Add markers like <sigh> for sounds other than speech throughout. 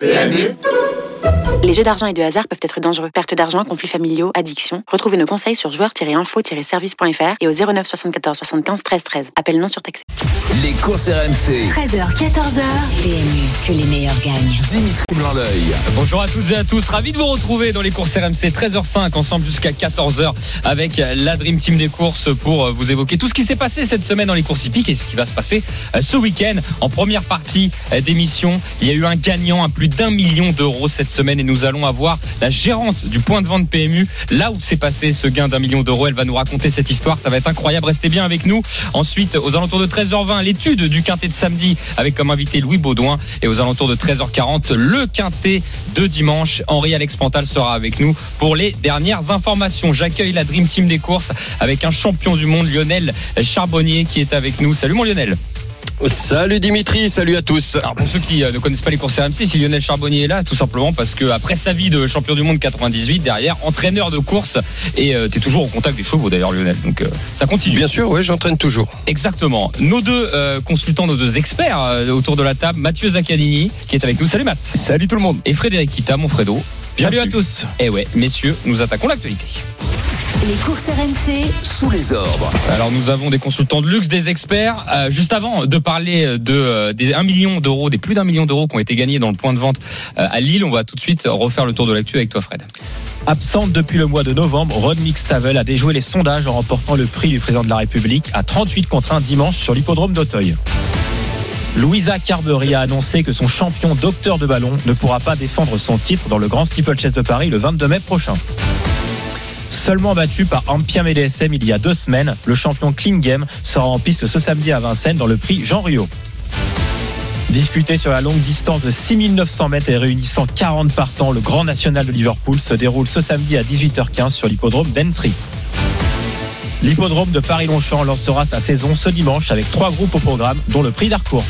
PMU les jeux d'argent et de hasard peuvent être dangereux. Perte d'argent, conflits familiaux, addiction. Retrouvez nos conseils sur joueurs-info-service.fr et au 09 74 75 13 13. Appel non surtaxé. Les courses RMC. 13h, 14h. PMU, que les meilleurs gagnent. Dimitri blanc Bonjour à toutes et à tous. Ravi de vous retrouver dans les courses RMC. 13h05 ensemble jusqu'à 14h avec la Dream Team des courses pour vous évoquer tout ce qui s'est passé cette semaine dans les courses hippiques et ce qui va se passer euh, ce week-end. En première partie euh, d'émission, il y a eu un gagnant à plus d'un million d'euros cette semaine et nous allons avoir la gérante du point de vente PMU, là où s'est passé ce gain d'un million d'euros. Elle va nous raconter cette histoire. Ça va être incroyable. Restez bien avec nous. Ensuite, aux alentours de 13h20, l'étude du quintet de samedi avec comme invité Louis Baudouin. Et aux alentours de 13h40, le quintet de dimanche. Henri Alex Pantal sera avec nous pour les dernières informations. J'accueille la Dream Team des courses avec un champion du monde, Lionel Charbonnier, qui est avec nous. Salut mon Lionel. Salut Dimitri, salut à tous. Alors pour ceux qui euh, ne connaissent pas les courses RMC, si Lionel Charbonnier est là, tout simplement parce que après sa vie de champion du monde 98, derrière entraîneur de course et euh, tu es toujours au contact des chevaux d'ailleurs Lionel. Donc euh, ça continue. Bien sûr, oui, j'entraîne toujours. Exactement. Nos deux consultants, nos deux experts autour de la table, Mathieu Zaccanini qui est avec nous. Salut Matt. Salut tout le monde. Et Frédéric Kita, mon Fredo. Salut à tous. Et eh ouais, messieurs, nous attaquons l'actualité. Les courses RMC sous les ordres. Alors nous avons des consultants de luxe, des experts. Euh, juste avant de parler de euh, des 1 million d'euros, des plus d'un million d'euros qui ont été gagnés dans le point de vente euh, à Lille, on va tout de suite refaire le tour de l'actu avec toi Fred. Absente depuis le mois de novembre, Rod Mixtavel a déjoué les sondages en remportant le prix du président de la République à 38 contre 1 dimanche sur l'hippodrome d'Auteuil. Louisa Carberry a annoncé que son champion docteur de ballon ne pourra pas défendre son titre dans le Grand Steeplechase de Paris le 22 mai prochain. Seulement battu par Ampia MDSM il y a deux semaines, le champion Clean Game sera en piste ce samedi à Vincennes dans le prix Jean Rio. Disputé sur la longue distance de 6900 mètres et réunissant 40 partants, le Grand National de Liverpool se déroule ce samedi à 18h15 sur l'hippodrome d'Entry. L'hippodrome de Paris-Longchamp lancera sa saison ce dimanche avec trois groupes au programme, dont le prix d'Arcourt.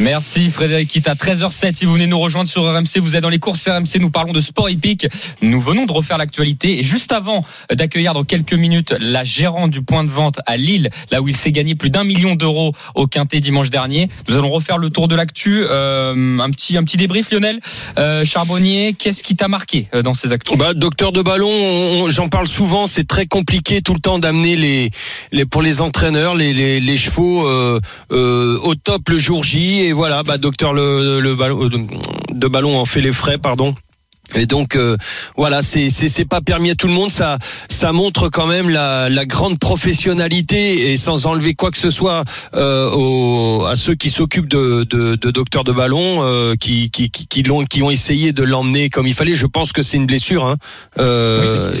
Merci Frédéric Kita. 13h07, si vous venez nous rejoindre sur RMC, vous êtes dans les courses RMC, nous parlons de sport hippique. Nous venons de refaire l'actualité et juste avant d'accueillir dans quelques minutes la gérante du point de vente à Lille, là où il s'est gagné plus d'un million d'euros au Quintet dimanche dernier, nous allons refaire le tour de l'actu. Euh, un petit un petit débrief Lionel. Euh, Charbonnier, qu'est-ce qui t'a marqué euh, dans ces actus? Bah, Docteur de ballon, j'en parle souvent, c'est très compliqué tout le temps d'amener les, les pour les entraîneurs les, les, les chevaux au top le jour J voilà, bah, docteur le, le, ballon, de ballon en fait les frais, pardon. Et donc euh, voilà, c'est c'est pas permis à tout le monde. Ça ça montre quand même la, la grande professionnalité et sans enlever quoi que ce soit euh, à ceux qui s'occupent de, de, de docteurs de ballon, euh, qui qui qui, l'ont qui ont essayé de l'emmener comme il fallait. Je pense que c'est une blessure. Hein. Euh,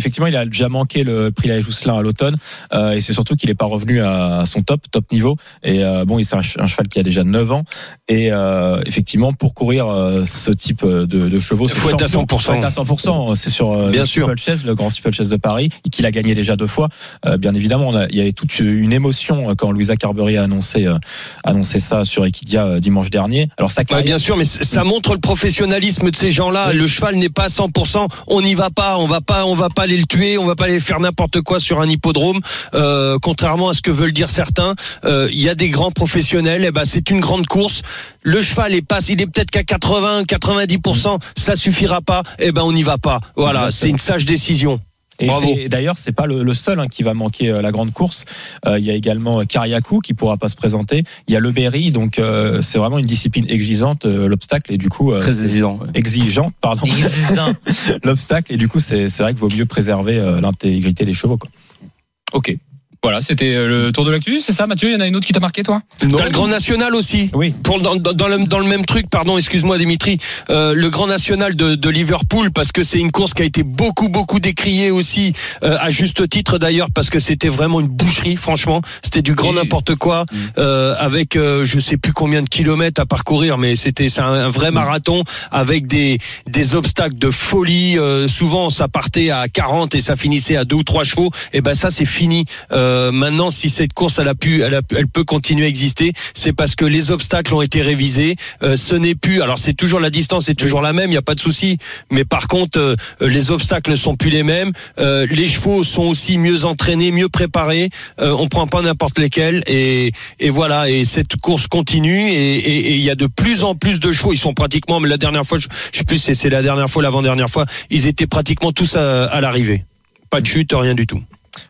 effectivement, il a déjà manqué le prix La Jousselin à l'automne, euh, et c'est surtout qu'il n'est pas revenu à son top, top niveau. Et euh, bon, c'est un, cheval qui a déjà 9 ans, et euh, effectivement, pour courir ce type de, de chevaux, il faut être à 100%. Faut être à 100%. C'est sur bien le sûr. Chess, le grand Chess de Paris, qu'il a gagné déjà deux fois. Bien évidemment, il y avait toute une émotion quand Louisa Carberry a annoncé annoncé ça sur Equidia dimanche dernier. Alors ça. bien sûr, mais ça montre le professionnalisme de ces gens-là. Le cheval n'est pas à 100%. On n'y va pas. On va pas. On va pas aller le tuer, on va pas aller faire n'importe quoi sur un hippodrome. Euh, contrairement à ce que veulent dire certains, euh, il y a des grands professionnels. Et eh ben c'est une grande course. Le cheval est pas, il est peut-être qu'à 80, 90%, ça suffira pas. Et eh ben on n'y va pas. Voilà, c'est une sage décision. Et d'ailleurs, c'est pas le, seul hein, qui va manquer euh, la grande course. Euh, il y a également Kariakou qui pourra pas se présenter. Il y a le Berry, donc euh, c'est vraiment une discipline exigeante l'obstacle et du coup très exigeant. Exigeant, pardon. <laughs> l'obstacle et du coup c'est vrai qu'il vaut mieux préserver l'intégrité des chevaux. Quoi. Ok. Voilà, c'était euh, le tour de l'actu, c'est ça Mathieu Il y en a une autre qui t'a marqué toi? T'as le Grand National aussi Oui. Pour, dans, dans, le, dans le même truc, pardon, excuse-moi Dimitri, euh, le Grand National de, de Liverpool, parce que c'est une course qui a été beaucoup, beaucoup décriée aussi, euh, à juste titre d'ailleurs, parce que c'était vraiment une boucherie, franchement. C'était du grand n'importe quoi, mm. euh, avec euh, je sais plus combien de kilomètres à parcourir, mais c'était c'est un, vrai mm. marathon, avec des, des obstacles de folie. souvent, ça partait à 40 et ça finissait à deux ou trois chevaux. Et ben ça, c'est fini. Euh, Euh, maintenant, si cette course elle a pu, elle, peut continuer à exister, c'est parce que les obstacles ont été révisés. Euh, ce n'est plus. Alors c'est toujours la distance est toujours la même, il n'y a pas de souci. Mais par contre, euh, les obstacles ne sont plus les mêmes. Les chevaux sont aussi mieux entraînés, mieux préparés. On prend pas n'importe lesquels et, voilà. Et cette course continue et il y a de plus en plus de chevaux. Ils sont pratiquement, mais la dernière fois, je, je sais plus, c'est c'est la dernière fois, l'avant-dernière fois, ils étaient pratiquement tous à l'arrivée. Pas de chute, rien du tout.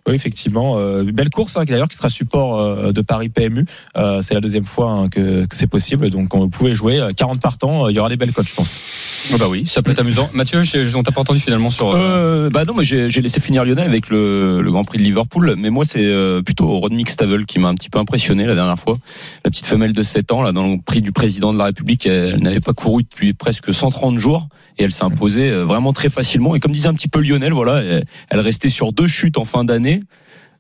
Oui, effectivement. Euh, belle course, hein, d'ailleurs, qui sera support euh, de Paris PMU. Euh, c'est la deuxième fois hein, que, que c'est possible. Donc, on pouvait jouer euh, 40 partants. euh, Il y aura des belles cotes, je pense. Ah bah oui, ça peut être amusant. Mathieu, je- on t'a pas entendu finalement sur. euh, Euh, bah non, moi j'ai laissé finir Lionel avec le, le Grand Prix de Liverpool, mais moi c'est plutôt Rodney Stavel qui m'a un petit peu impressionné la dernière fois. La petite femelle de 7 ans, là, dans le prix du président de la République, elle, elle n'avait pas couru depuis presque 130 jours et elle s'est imposée vraiment très facilement. Et comme disait un petit peu Lionel, voilà, elle, elle restait sur deux chutes en fin d'année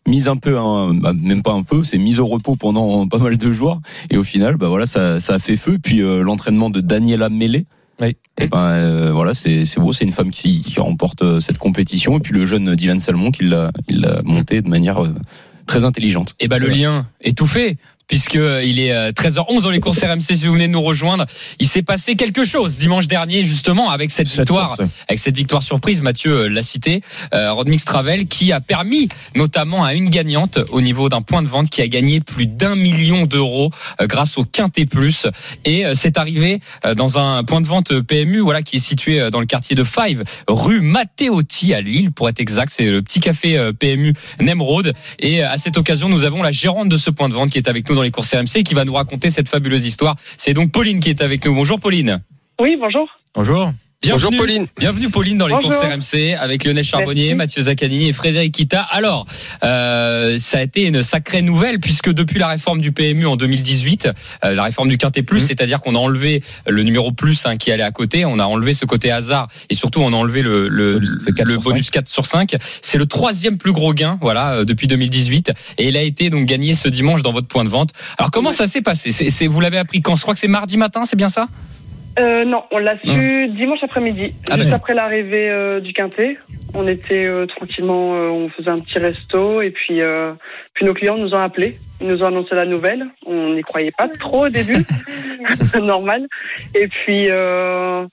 mise un peu, hein, bah, même pas un peu, c'est mise au repos pendant pas mal de jours. Et au final, bah voilà, ça, ça a fait feu. Puis euh, l'entraînement de Daniela Mele, Oui. et ben euh, voilà, c'est c'est beau, c'est une femme qui, qui remporte euh, cette compétition. Et puis le jeune Dylan Salmon qui l'a il l'a monté de manière euh, très intelligente. Et bah le Voilà. lien est tout fait. Puisque il est euh, 13h11 dans les courses RMC, si vous venez de nous rejoindre, il s'est passé quelque chose dimanche dernier justement avec cette Cette victoire, course. avec cette victoire surprise. Mathieu euh, l'a cité, euh, Rodmix Travel, qui a permis notamment à une gagnante au niveau d'un point de vente qui a gagné plus d'un million d'euros euh, grâce au Quintet Plus. Et euh, c'est arrivé euh, dans un point de vente euh, PMU, voilà, qui est situé euh, dans le quartier de Five, rue Matteotti à Lille, pour être exact. C'est le petit café euh, PMU Nemrod. Et euh, à cette occasion, nous avons la gérante de ce point de vente qui est avec nous dans les courses RMC et qui va nous raconter cette fabuleuse histoire. C'est donc Pauline qui est avec nous. Bonjour Pauline. Oui, bonjour. Bonjour. Bonjour Bienvenue. Pauline. Bienvenue Pauline dans les Bonjour. courses RMC avec Lionel Charbonnier, Merci. Mathieu Zaccanini et Frédéric Kita. Alors, euh, ça a été une sacrée nouvelle puisque depuis la réforme du PMU en 2018, euh, la réforme du Quintet Plus, Mhm. c'est-à-dire qu'on a enlevé le numéro plus hein, qui allait à côté, on a enlevé ce côté hasard et surtout on a enlevé le, le, Bonus, c'est 4 le sur bonus 4 sur 5. C'est le troisième plus gros gain, voilà, euh, depuis 2018 et il a été donc gagné ce dimanche dans votre point de vente. Alors comment ça s'est passé? C'est, c'est- Vous l'avez appris quand? Je crois que c'est mardi matin, c'est bien ça? Euh, non, on l'a su dimanche après-midi, Ah, juste après l'arrivée euh, du Quintet. On était euh, tranquillement, euh, on faisait un petit resto et puis, euh, puis nos clients nous ont appelés. Ils nous ont annoncé la nouvelle. On n'y croyait pas trop au début, <laughs> <laughs> normal. Et puis, euh,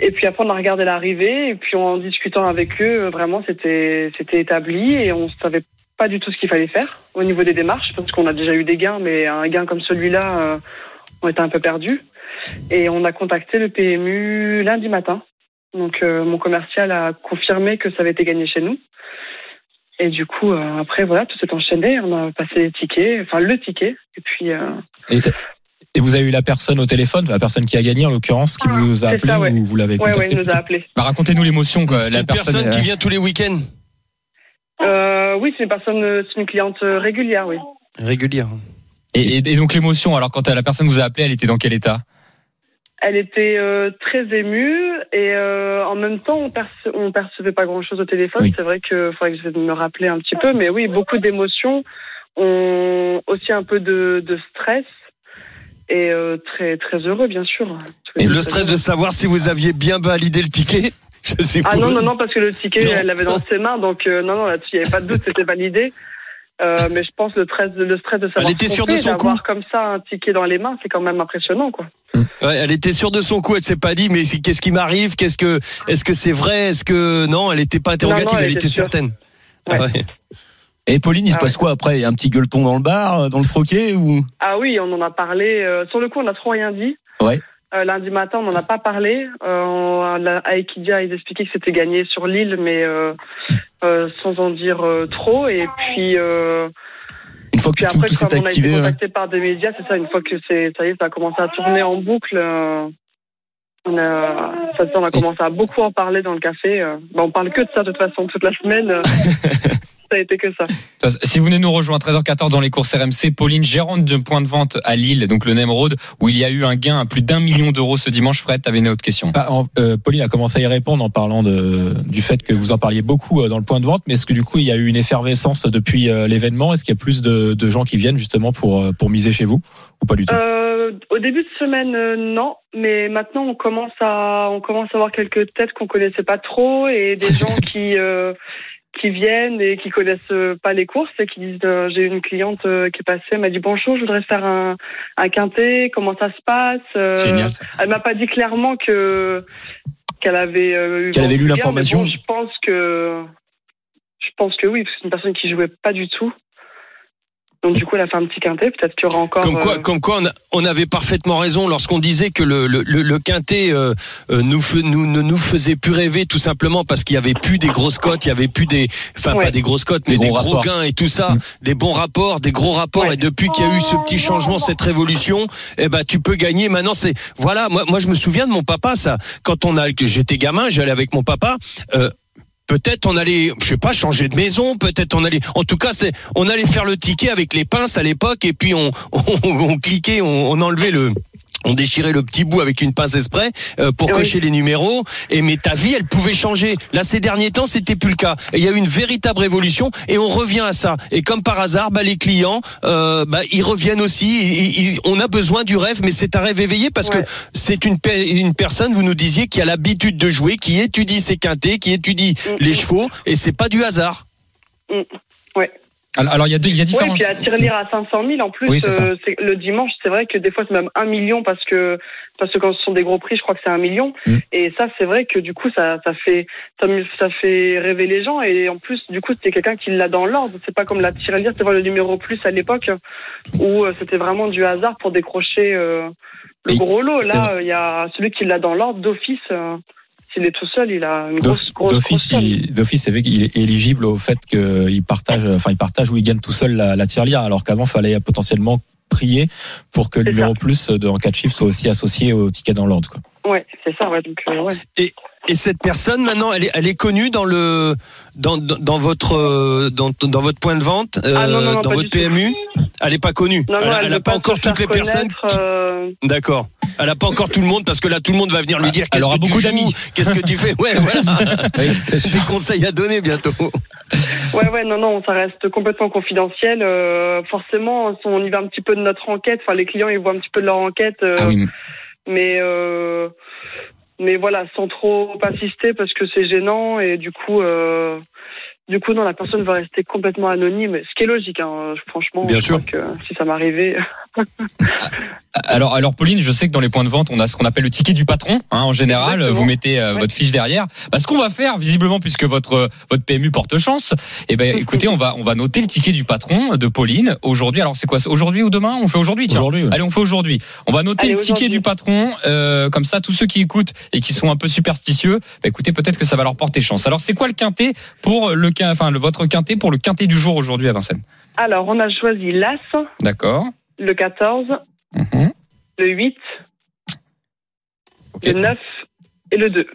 et puis après on a regardé l'arrivée et puis en discutant avec eux, vraiment c'était c'était établi et on savait pas du tout ce qu'il fallait faire au niveau des démarches parce qu'on a déjà eu des gains, mais un gain comme celui-là, euh, on était un peu perdus. Et on a contacté le PMU lundi matin. Donc euh, mon commercial a confirmé que ça avait été gagné chez nous. Et du coup, euh, après, voilà, tout s'est enchaîné. On a passé les tickets, enfin le ticket. Et puis, euh, Et, et vous avez eu la personne au téléphone, la personne qui a gagné en l'occurrence, qui vous a appelé ça, ouais. ou vous l'avez ouais, ouais, contacté il nous plutôt a appelés. bah, Racontez-nous l'émotion. La une personne qui vient tous les week-ends. Euh, oui, c'est une personne, c'est une cliente régulière, oui. Régulière. Et, et- et donc l'émotion, alors quand la personne vous a appelé, elle était dans quel état? Elle était euh, très émue et euh, en même temps, on, perce- on percevait pas grand-chose au téléphone. Oui. C'est vrai qu'il faudrait que j'essaie de me rappeler un petit peu, mais oui, beaucoup d'émotions, on... aussi un peu de, de stress et euh, très très heureux, bien sûr. Et le stress de savoir si vous aviez bien validé le ticket, <laughs> je. Ah non, non, non, parce que le ticket, Non. elle l'avait dans ses mains, donc euh, non, non, là-dessus, il n'y avait pas de doute, c'était validé. Euh, mais je pense le stress, le stress de savoir Elle était sûre de son coup. comme ça un ticket dans les mains, c'est quand même impressionnant, quoi. Ouais, elle était sûre de son coup, elle s'est pas dit mais qu'est-ce qui m'arrive, qu'est-ce que est-ce que c'est vrai, est-ce que non, elle était pas interrogative, Non, non, elle, elle était certaine. Ouais. Ah ouais. Et Pauline, il se Ah passe quoi après? Il y a un petit gueuleton dans le bar, euh, dans le troquet ou? Ah oui, on en a parlé. euh, sur le coup, on n'a trop rien dit. Ouais. Euh, lundi matin, on n'en a pas parlé. Euh, Equidia, ils expliquaient que c'était gagné sur l'île, mais euh, euh, sans en dire euh, trop. Et puis, euh, une fois que tout, après, tout comme on a été activé, ouais. contacté par des médias, c'est ça. Une fois que c'est, ça y est, ça a commencé à tourner en boucle. euh, on a, ça, on a commencé à beaucoup en parler dans le café. Bah, on parle que de ça de toute façon toute la semaine. <laughs> ça a été que ça. <laughs> Si vous venez nous rejoindre à 13h14 dans les courses RMC, Pauline, gérante d'un point de vente à Lille, donc le Nemrod, où il y a eu un gain à plus d'un million d'euros ce dimanche. Fred, t'avais une autre question. Ah, en- euh, Pauline a commencé à y répondre en parlant de, du fait que vous en parliez beaucoup euh, dans le point de vente, mais est-ce que du coup il y a eu une effervescence depuis euh, l'événement? Est-ce qu'il y a plus de, de gens qui viennent justement pour, euh, pour miser chez vous ou pas du tout? Euh, au début de semaine, euh, non, mais maintenant on commence à on commence à avoir quelques têtes qu'on connaissait pas trop et des <laughs> gens qui euh, qui viennent et qui connaissent euh, pas les courses et qui disent euh, j'ai une cliente euh, qui est passée, elle m'a dit bonjour, je voudrais faire un, un quintet, comment ça se passe euh, Génial. ça. Elle m'a pas dit clairement que qu'elle avait eu Qu'elle avait lu l'information. bon, je pense que je pense que oui, parce que c'est une personne qui jouait pas du tout. Donc du coup, elle a fait un petit quintet. Peut-être qu'il y aura encore. Comme quoi, euh, comme quoi on, a- on avait parfaitement raison lorsqu'on disait que le, le, le, le quintet euh, euh, nous, fe- nous, ne nous faisait plus rêver tout simplement parce qu'il y avait plus des grosses cotes, il y avait plus des, enfin Ouais. pas des grosses cotes, mais Des des, gros gains et tout ça, Mm. des bons rapports, des gros rapports. Ouais. Et depuis qu'il y a eu ce petit changement, cette révolution, eh ben tu peux gagner. Maintenant c'est voilà, moi, moi je me souviens de mon papa ça. Quand on a, que j'étais gamin, j'allais avec mon papa. Euh, Peut-être on allait, je sais pas, changer de maison. Peut-être on allait, en tout cas, c'est, on allait faire le ticket avec les pinces à l'époque, et puis on, <laughs> on, cliquait, on enlevait le, on déchirait le petit bout avec une pince exprès euh, pour Oui. cocher les numéros. Et mais ta vie, elle pouvait changer. Là, ces derniers temps, c'était plus le cas. Il y a eu une véritable révolution, et on revient à ça. Et comme par hasard, bah, les clients, euh, bah, ils reviennent aussi. Ils- ils- on a besoin du rêve, mais c'est un rêve éveillé parce Ouais. que c'est une, pe- une personne, vous nous disiez, qui a l'habitude de jouer, qui étudie ses quintés, qui étudie Mm, les mm. chevaux, et c'est pas du hasard. Alors, alors, il y a deux, il y a Oui, différents. puis la tirelire à 500 000 en plus. Oui, euh, le dimanche, c'est vrai que des fois c'est même un million parce que parce que quand ce sont des gros prix, je crois que c'est un million. Mm. Et ça, c'est vrai que du coup, ça ça fait ça, ça fait rêver les gens. Et en plus, du coup, c'était quelqu'un qui l'a dans l'ordre. C'est pas comme la tirelire, vrai le numéro plus à l'époque où euh, c'était vraiment du hasard pour décrocher euh, le Et gros lot. Là, il y a celui qui l'a dans l'ordre d'office. euh, S'il est tout seul, il a une grosse, grosse, D'office, il, est éligible au fait qu'il partage, enfin, il partage ou il gagne tout seul la, la tirelire, alors qu'avant, fallait potentiellement prier pour que le numéro plus de, en cas de chiffre soit aussi associé au ticket dans l'ordre, quoi. Ouais, c'est ça. Ouais, donc euh, ouais. Et cette personne, maintenant, elle est, elle est connue dans le, dans, dans, dans votre, euh, dans, dans votre point de vente, euh, Ah non, non, non, dans votre. PMU. Elle est pas connue. Non, non, elle, elle, elle veut a pas encore toutes les personnes. euh, D'accord. Elle a pas encore tout le monde parce que là, tout le monde va venir lui dire Elle qu'est-ce aura que tu beaucoup d'amis. qu'est-ce que tu fais? Ouais, <laughs> voilà. c'est. Des conseils à donner bientôt. Ouais, ouais, non, non, ça reste complètement confidentiel. Euh, forcément, on y va un petit peu de notre enquête. Enfin, les clients, ils voient un petit peu de leur enquête, euh, Ah oui. mais euh, mais voilà, sans trop insister parce que c'est gênant et du coup, euh, du coup, non, la personne va rester complètement anonyme. Ce qui est logique, hein, franchement. Bien je sûr. crois que si ça m'arrivait, <laughs> Alors, alors Pauline, je sais que dans les points de vente, on a ce qu'on appelle le ticket du patron. Hein, en général, Exactement. vous mettez euh, Ouais. votre fiche derrière. Bah, ce qu'on va faire, visiblement, puisque votre votre PMU porte chance, eh ben, écoutez, on va on va noter le ticket du patron de Pauline aujourd'hui. Alors, c'est quoi c'est Aujourd'hui ou demain? On fait aujourd'hui. Tiens. Aujourd'hui, ouais. Allez, on fait aujourd'hui. On va noter Allez, le ticket du patron. euh, comme ça, tous ceux qui écoutent et qui sont un peu superstitieux, bah, écoutez, peut-être que ça va leur porter chance. Alors, c'est quoi le quintet pour le quin- enfin le votre quintet pour le quintet du jour aujourd'hui à Vincennes alors on a choisi l'As, D'accord. le 14, Mhm. le 8, Ok. le 9 et le 2.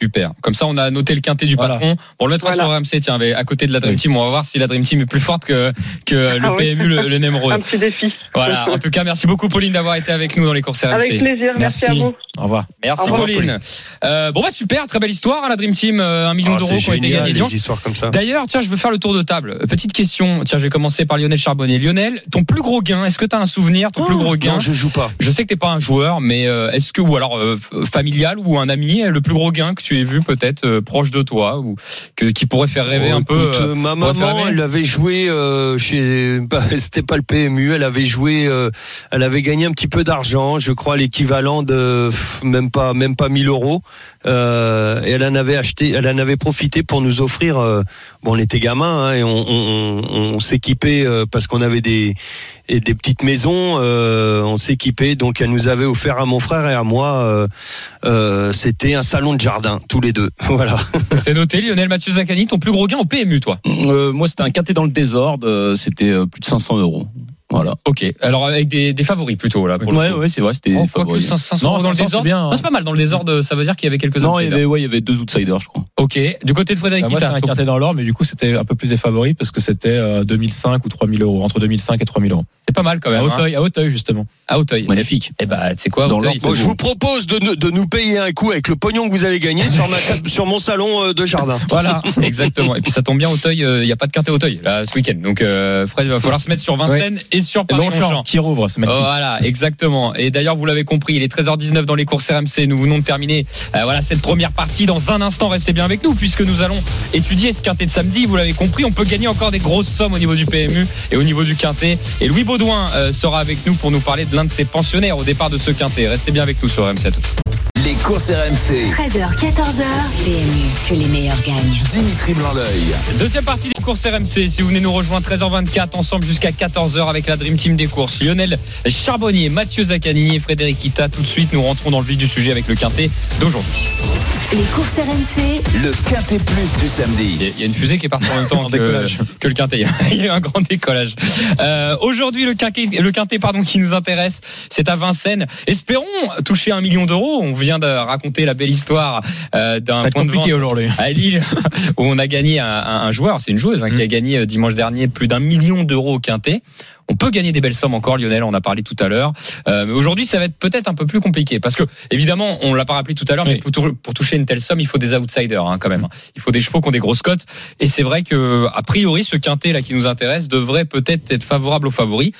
Super. Comme ça, on a noté le quintet du Voilà. patron. On le mettra Voilà. sur RMC, tiens, mais à côté de la Dream Oui. Team. On va voir si la Dream Team est plus forte que, que le Ah oui. PMU, le, le Nemrod. Un petit défi. Voilà. En tout cas, merci beaucoup, Pauline, d'avoir été avec nous dans les courses RMC. Avec plaisir, merci, Merci. à vous. Au revoir. Merci, Au revoir, Pauline. Euh, bon, bah, super. Très belle histoire, hein, la Dream Team. euh, un million Ah, d'euros c'est qui ont été génial, gagnés. Dimanche. histoires comme ça. D'ailleurs, tiens, je veux faire le tour de table. Euh, Petite question. Tiens, je vais commencer par Lionel Charbonnier. Lionel, ton plus gros gain, est-ce que tu as un souvenir, ton plus gros gain Oh, Non, je joue pas. Je sais que t'es pas un joueur, mais euh, est-ce que ou alors euh, familial ou un ami, le plus gros gain que tu aies vu peut-être euh, proche de toi ou que qui pourrait faire rêver Oh, un peu écoute, euh, euh, ma maman, elle avait joué chez. <laughs> bah, C'était pas le PMU. Elle avait joué. elle avait gagné un petit peu d'argent. Je crois l'équivalent de pff, même pas même pas 1000 euros. Euh, et elle en avait acheté. Elle en avait profité pour nous offrir. euh, bon, on était gamins hein, et on, on, on- on s'équipait euh, parce qu'on avait des et des petites maisons. euh, on s'équipait. Donc elle nous avait offert à mon frère et à moi. euh, euh, C'était un salon de jardin tous les deux. <laughs> Voilà. C'est noté, Lionel Mathieu Zaccani, ton plus gros gain au PMU, toi? Euh, moi, c'était un quintet dans le désordre. C'était plus de 500 euros. Voilà. Ok. Alors avec des, des favoris plutôt là. Pour Ouais, ouais, c'est vrai. C'était Oh, favoris. 500 Non, euros dans le 500, c'est désordre. bien, hein. C'est pas mal dans le désordre. Ça veut dire qu'il y avait quelques Non, il y outsiders. avait, ouais, il y avait deux outsiders, je crois. Ok. Du côté de Frédéric Bah, moi, c'est un dans l'ordre, mais du coup, c'était un peu plus des favoris parce que c'était euh, 2005 ou 3000 euros, entre 2005 et 3000 euros. c'est pas mal quand même. À hein. Hauteuil, à Hauteuil, justement. À Hauteuil. Magnifique. Eh bah, tu sais quoi, Dans Bon, C'est je vous propose de, nous- de nous payer un coup avec le pognon que vous avez gagné sur, ma, sur mon salon euh, de jardin. <laughs> Voilà. Exactement. Et puis ça tombe bien, Auteuil, il n'y a pas de quintet Auteuil là ce week-end. Donc euh, Fred, il va falloir se mettre sur Vincennes et sur Longchamp qui rouvre, c'est magnifique. voilà, exactement. Et d'ailleurs, vous l'avez compris, il est 13h19 dans les courses RMC. Nous venons de terminer euh, voilà cette première partie. Dans un instant, restez bien avec nous puisque nous allons étudier ce quintet de samedi. Vous l'avez compris, on peut gagner encore des grosses sommes au niveau du PMU et au niveau du quintet. Et Louis Baudouin euh, sera avec nous pour nous parler de l'un de ses pensionnaires au départ de ce quintet. Restez bien avec nous sur RMC. À tout de suite. Les courses RMC. 13h, 14h. PMU, que les meilleurs gagnent. Dimitri Blanc-L'œil. Deuxième partie des courses RMC. Si vous venez nous rejoindre 13h24 ensemble jusqu'à 14h avec la Dream Team des courses. Lionel Charbonnier, Mathieu Zaccanini et Frédéric Ita. Tout de suite, nous rentrons dans le vif du sujet avec le quintet d'aujourd'hui. Les courses RMC, Le quintet plus du samedi. Il y a- une fusée qui est partie en même temps <laughs> En que, décollage. que le quintet. <laughs> Il y a eu un grand décollage. Euh, Aujourd'hui, le quintet, le quintet pardon, qui nous intéresse, c'est à Vincennes. Espérons toucher un million d'euros. On vient de raconter la belle histoire euh, d'un point de compliqué vente aujourd'hui. à Lille <laughs> où on a gagné un, un- un joueur, c'est une joueuse hein, qui a gagné euh, dimanche dernier plus d'un million d'euros au quintet. On peut gagner des belles sommes encore, Lionel, on en a parlé tout à l'heure. Euh, mais aujourd'hui, ça va être peut-être un peu plus compliqué parce que, évidemment, on l'a pas rappelé tout à l'heure, mais pour toucher une telle somme, il faut des outsiders hein, quand même. Il faut des chevaux qui ont des grosses cotes. Et c'est vrai que, a priori, ce quintet là qui nous intéresse devrait peut-être être favorable aux favoris.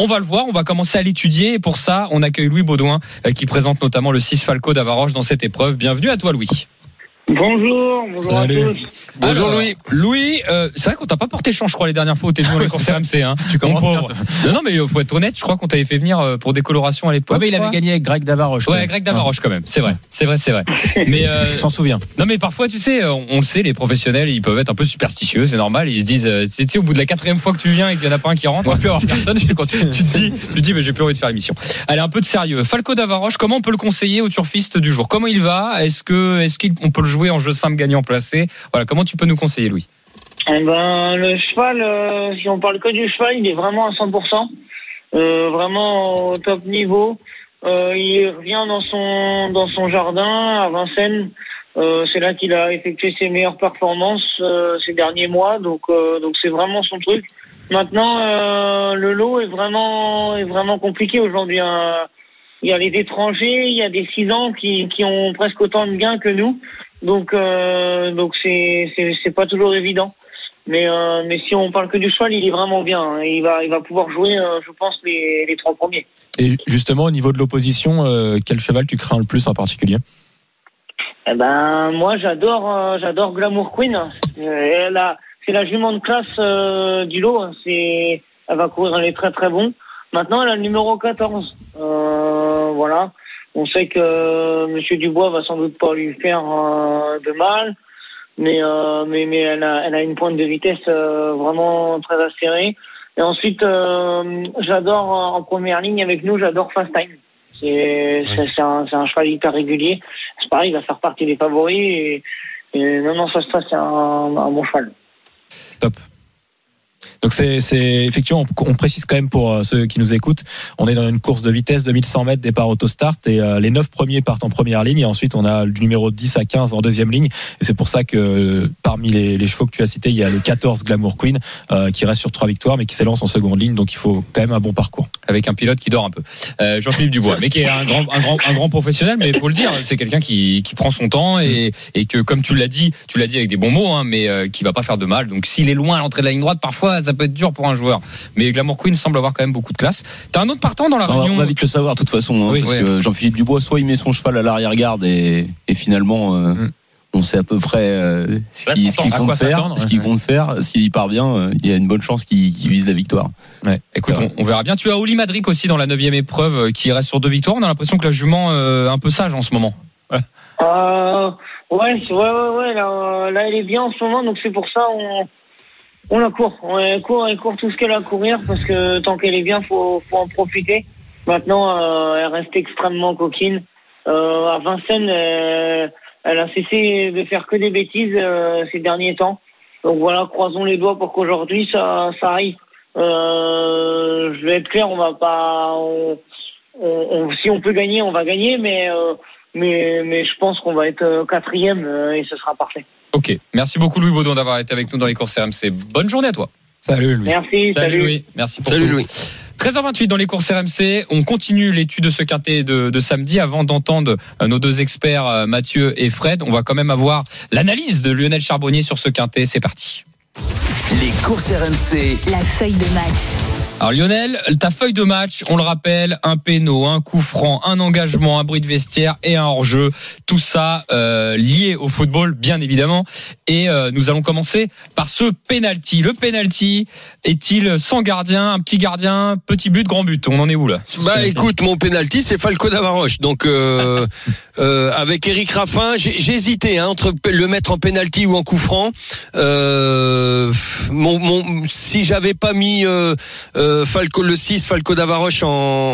On va le voir, on va commencer à l'étudier. Et pour ça, on accueille Louis Baudouin euh, qui présente notamment le 6 Falco d'Avaroche dans cette épreuve. Bienvenue à toi, Louis. Bonjour, bonjour Salut. à tous. Bonjour Alors, Louis. Louis, euh, c'est vrai qu'on t'a pas porté chance, je crois, les dernières fois où t'es venu les Ouais, courses. RMC. Hein. Tu commences bien. Non, non, mais il faut être honnête, je crois qu'on t'avait fait venir euh, pour des colorations à l'époque. Ouais, mais il avait gagné avec Greg Davaroche. Ouais. Greg Davaroche quand même, c'est vrai, c'est vrai, c'est vrai. <laughs> Mais euh, s'en souviens. non, mais parfois, tu sais, on, on le sait, les professionnels, ils peuvent être un peu superstitieux, c'est normal. Ils se disent, euh, tu sais, au bout de la quatrième fois que tu viens et qu'il y en a pas un qui rentre, On va plus avoir personne, <laughs> tu, je tu, continue. tu te dis, tu te dis, mais j'ai plus envie de faire l'émission. Allez, un peu de sérieux. Falco Davaroche, comment on peut le conseiller au turfiste du jour? Comment il va? Est-ce que, est-ce qu'on peut le jouer en jeu simple gagnant placé Voilà, comment tu peux nous conseiller, Louis? Eh ben, le cheval, euh, si on parle que du cheval, il est vraiment à 100%, euh, vraiment au top niveau. Euh, il revient dans son dans son jardin à Vincennes. C'est là qu'il a effectué ses meilleures performances ces derniers mois, donc donc c'est vraiment son truc. Maintenant, le lot est vraiment est vraiment compliqué aujourd'hui. hein. Il y a les étrangers, il y a des six ans qui qui ont presque autant de gains que nous. Donc, euh, donc c'est pas toujours évident. Mais euh, mais si on parle que du cheval, il est vraiment bien. hein. Il va il va pouvoir jouer, euh, je pense, les les trois premiers. Et justement, au niveau de l'opposition, euh, quel cheval tu crains le plus en particulier? Eh ben moi j'adore j'adore Glamour Queen. Elle a c'est la jument de classe du lot. hein. C'est elle va courir elle est très très bon. Maintenant elle a le numéro 14. Euh, voilà. On sait que euh, Monsieur Dubois va sans doute pas lui faire euh, de mal, mais euh, mais mais elle a elle a une pointe de vitesse vraiment très acérée. Et ensuite j'adore en première ligne avec nous j'adore Fast Time. C'est un, c'est un cheval hyper régulier. C'est pareil, il va faire partie des favoris. Et, et non, non, ça, ça c'est un, un bon cheval. Donc c'est effectivement, on, précise quand même pour euh, ceux qui nous écoutent, on est dans une course de vitesse de 1100 mètres départ autostart et euh, les neuf premiers partent en première ligne et ensuite on a du numéro 10 à 15 en deuxième ligne et c'est pour ça que parmi les, chevaux que tu as cités, il y a le 14 Glamour Queen euh, qui reste sur trois victoires mais qui s'élance en seconde ligne donc il faut quand même un bon parcours. avec un pilote qui dort un peu. Jean-Philippe Dubois, mais qui est un grand, professionnel, mais il faut le dire, c'est quelqu'un qui, prend son temps et, et que, comme tu l'as dit, tu l'as dit avec des bons mots, hein, mais qui va pas faire de mal. Donc, s'il est loin à l'entrée de la ligne droite, parfois, ça peut être dur pour un joueur. Mais Glamour Queen semble avoir quand même beaucoup de classe. T'as un autre partant dans la réunion on va vite le savoir de toute façon, hein, Oui, parce ouais. que Jean-Philippe Dubois, soit il met son cheval à l'arrière-garde et, et finalement, euh, Mm. on sait à peu près euh, ce Ouais, qu'il s'entend. ce qu'il À compte quoi faire. Ce qu'il ouais. compte faire. S'il parvient, euh, il y a une bonne chance qu'il qu'il vise la victoire. Ouais. Écoute, on, on verra bien. Tu as Oli Madric aussi dans la neuvième épreuve euh, qui reste sur deux victoires. On a l'impression que la jument euh, est un peu sage en ce moment. Euh, ouais, c'est- ouais, ouais, ouais. Là, euh, là, elle est bien en ce moment, donc c'est pour ça on, on la court. On court, elle court tout ce qu'elle a à courir parce que tant qu'elle est bien, faut, faut en profiter. Maintenant, euh, elle reste extrêmement coquine. Euh, à Vincennes, euh, elle a cessé de faire que des bêtises euh, ces derniers temps. Donc voilà, croisons les doigts pour qu'aujourd'hui ça, ça aille. Euh, je vais être clair, on va pas. on- on- si on peut gagner, on va gagner, mais mais mais je pense qu'on va être quatrième et ce sera parfait. Ok. Merci beaucoup Louis Baudon d'avoir été avec nous dans les courses RMC. Bonne journée à toi. Salut Louis. Merci, Salut, salut. Louis. Merci pour Salut tout. Louis. 13h28 dans les courses RMC. On continue l'étude de ce quintet de, de samedi avant d'entendre euh, nos deux experts euh, Mathieu et Fred. On va quand même avoir l'analyse de Lionel Charbonnier sur ce quintet. C'est parti. Les courses RMC. La feuille de match. Alors Lionel, ta feuille de match, on le rappelle, un péno, un coup franc, un engagement, un bruit de vestiaire et un hors-jeu. Tout ça euh, lié au football, bien évidemment. Et euh, nous allons commencer par ce penalty. Le penalty est-il sans gardien, un petit gardien, petit but, grand but? On en est où là? Bah écoute, mon penalty c'est Falco Davaroche. Donc euh, <laughs> avec Eric Raffin, j'ai hésité hein, entre le mettre en penalty ou en coup franc. Mon, mon, si j'avais pas mis euh, Falco le 6, Falco Davaroche en,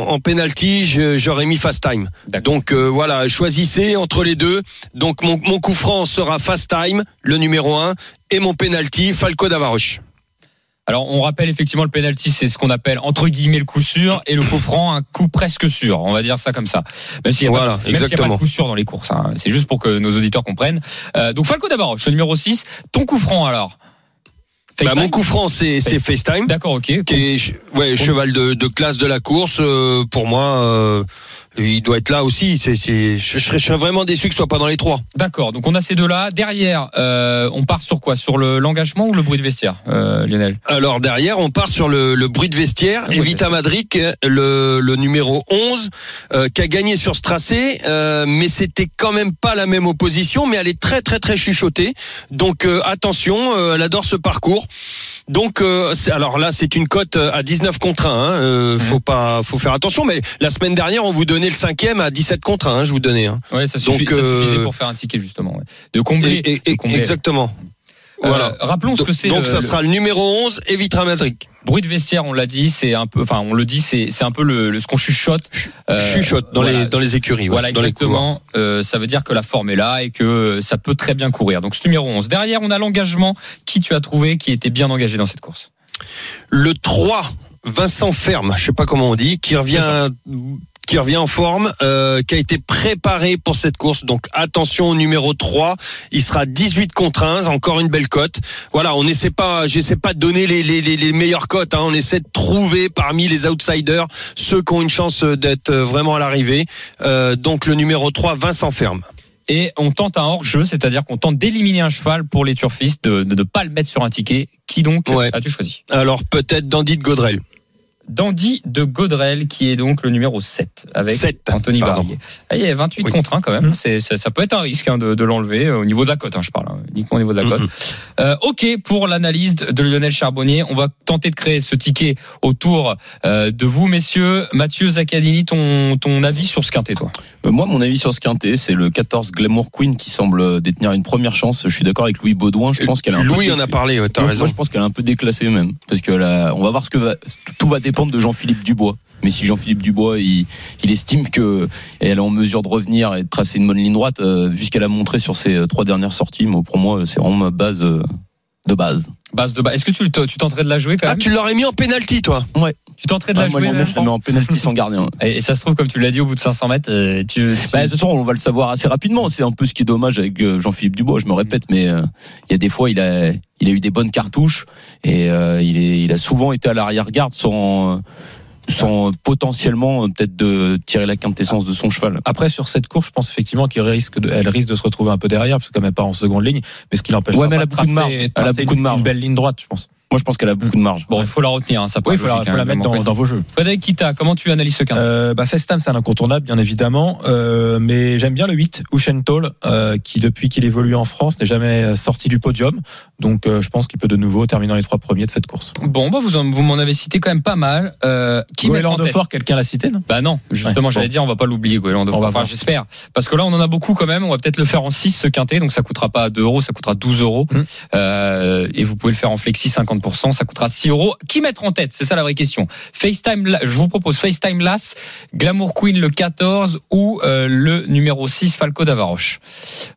en penalty, j'aurais mis fast time. Donc euh, voilà, choisissez entre les deux. Donc mon, mon coup franc sera fast time, le numéro 1, et mon penalty Falco Davaroche. Alors on rappelle effectivement le penalty, c'est ce qu'on appelle entre guillemets le coup sûr et le coup franc un coup presque sûr. On va dire ça comme ça. Même s'il n'y a, Voilà, pas- même y a pas exactement. de coup sûr dans les courses. hein. C'est juste pour que nos auditeurs comprennent. Euh, donc Falco Davaroche, le numéro 6. Ton coup franc alors? Bah, mon coup franc c'est FaceTime. D'accord, ok. qui est ouais, cheval de, de classe de la course. euh, pour moi, euh, il doit être là aussi. C'est, c'est, je, serais, je serais vraiment déçu que ce soit pas dans les trois. D'accord. Donc on a ces deux-là. Derrière, euh, on part sur quoi? Sur le l'engagement ou le bruit de vestiaire, euh, Lionel? Alors derrière, on part sur le, le bruit de vestiaire. De Evita Madric, le, le numéro 11, euh, qui a gagné sur ce tracé, euh, mais c'était quand même pas la même opposition, mais elle est très très très chuchotée. Donc euh, attention, euh, elle adore ce parcours. Donc euh, c'est- alors là, c'est une cote à 19 contre 1. Hein, euh, Faut pas, faut faire attention. Mais la semaine dernière, on vous donnait le cinquième à 17 contre 1. hein, je vous donnais. Hein. Ouais, ça, suffit, Donc, ça euh, suffisait pour faire un ticket justement. ouais. De combler. Et- et- de combler. exactement. Euh, Voilà. rappelons ce que c'est. Donc le- ça sera le numéro 11, Evitra Madric. Bruit de vestiaire, on l'a dit, c'est un peu, enfin, on le dit, c'est, c'est un peu le, le- ce qu'on chuchote. Euh, Chuchote dans voilà. les dans les écuries. Voilà, dans les couloirs. exactement. Euh, ça veut dire que la forme est là et que ça peut très bien courir. Donc, ce numéro 11. Derrière, on a l'engagement. Qui tu as trouvé qui était bien engagé dans cette course? Le 3, Vincent Ferme, je sais pas comment on dit, qui revient qui revient en forme, euh, qui a été préparé pour cette course. Donc attention au numéro 3, il sera 18 contre 1, encore une belle cote. Voilà, on essaie pas, j'essaie pas de donner les, les, les, les meilleures cotes, hein. on essaie de trouver parmi les outsiders ceux qui ont une chance d'être vraiment à l'arrivée. Euh, donc le numéro 3, Vincent Ferme. Et on tente un hors-jeu, c'est-à-dire qu'on tente d'éliminer un cheval pour les turfistes, de de ne pas le mettre sur un ticket. Qui donc Ouais. as-tu choisi? Alors peut-être Dandy de Godrel. Dandy de Gaudrel, qui est donc le numéro 7, avec Sept, Anthony pardon. Barrier. Ah, il y a 28 Oui. contre 1 quand même. C'est, ça, ça peut être un risque hein, de, de l'enlever euh, au niveau de la cote, hein, je parle, hein, uniquement au niveau de la cote. Mhm. Euh, ok pour l'analyse de Lionel Charbonnier. On va tenter de créer ce ticket autour euh, de vous, messieurs. Mathieu Zaccadini, ton, ton avis sur ce quintet, toi? Euh, Moi, mon avis sur ce quintet, c'est le 14 Glamour Queen qui semble détenir une première chance. Je suis d'accord avec Louis Baudouin. Je pense qu'elle a un Louis peu en a parlé, ouais, t'as Moi, raison. je pense qu'elle est un peu déclassée même, parce que là, on va voir ce que va, tout va dépendre de Jean-Philippe Dubois. Mais si Jean-Philippe Dubois, il, il estime que elle est en mesure de revenir et de tracer une bonne ligne droite, euh, vu ce qu'elle a montré sur ses euh, trois dernières sorties, pour moi, c'est vraiment ma base euh, de base. Base de base. Est-ce que tu, tu tenterais de la jouer quand Ah, même? tu l'aurais mis en penalty, toi Tu tenterais de la Ah, moi, jouer même, je la mets en penalty sans gardien. et, et ça se trouve, comme tu l'as dit, au bout de 500 mètres, euh, tu, tu- Bah, de toute façon, on va le savoir assez rapidement. C'est un peu ce qui est dommage avec euh, Jean-Philippe Dubois. Je me répète, mais euh, il y a des fois, il a, il a eu des bonnes cartouches et euh, il, est, il a souvent été à l'arrière-garde sans, euh, sans potentiellement euh, peut-être de tirer la quintessence de son cheval. Après, sur cette course, je pense effectivement qu'elle risque de, elle risque de se retrouver un peu derrière, parce que quand même pas en seconde ligne, mais ce qui l'empêche Ouais, pas mais elle a de beaucoup de tracer- marge. Elle a beaucoup de une- marge. Une belle ligne droite, je pense. Moi, je pense qu'elle a beaucoup de marge. Bon, il faut la retenir, hein, ça Oui, paraît il faut la, logique, faut la hein, mettre dans, dans vos jeux. Frédéric Kita, comment tu analyses ce quintet Euh, bah, Festam, c'est un incontournable, bien évidemment, euh, mais j'aime bien le 8, Ushentol, euh, qui depuis qu'il évolue en France n'est jamais sorti du podium. Donc, euh, je pense qu'il peut de nouveau terminer dans les trois premiers de cette course. Bon, bah vous, en- vous m'en avez cité quand même pas mal. Euh, qui Fort, quelqu'un l'a cité, non? Bah non, justement, Ouais, j'allais bon. dire, on va pas l'oublier, Goéland Fort. Enfin, j'espère. Parce que là, on en a beaucoup quand même. On va peut-être le faire en 6 ce quintet, donc ça coûtera pas 2 euros, ça coûtera 12 euros. Mmh. Euh, et vous pouvez le faire en flexi 50%, ça coûtera 6 euros. Qui mettre en tête? C'est ça la vraie question. FaceTime, je vous propose FaceTime Lass, Glamour Queen le 14 ou euh, le numéro 6 Falco Davaroche.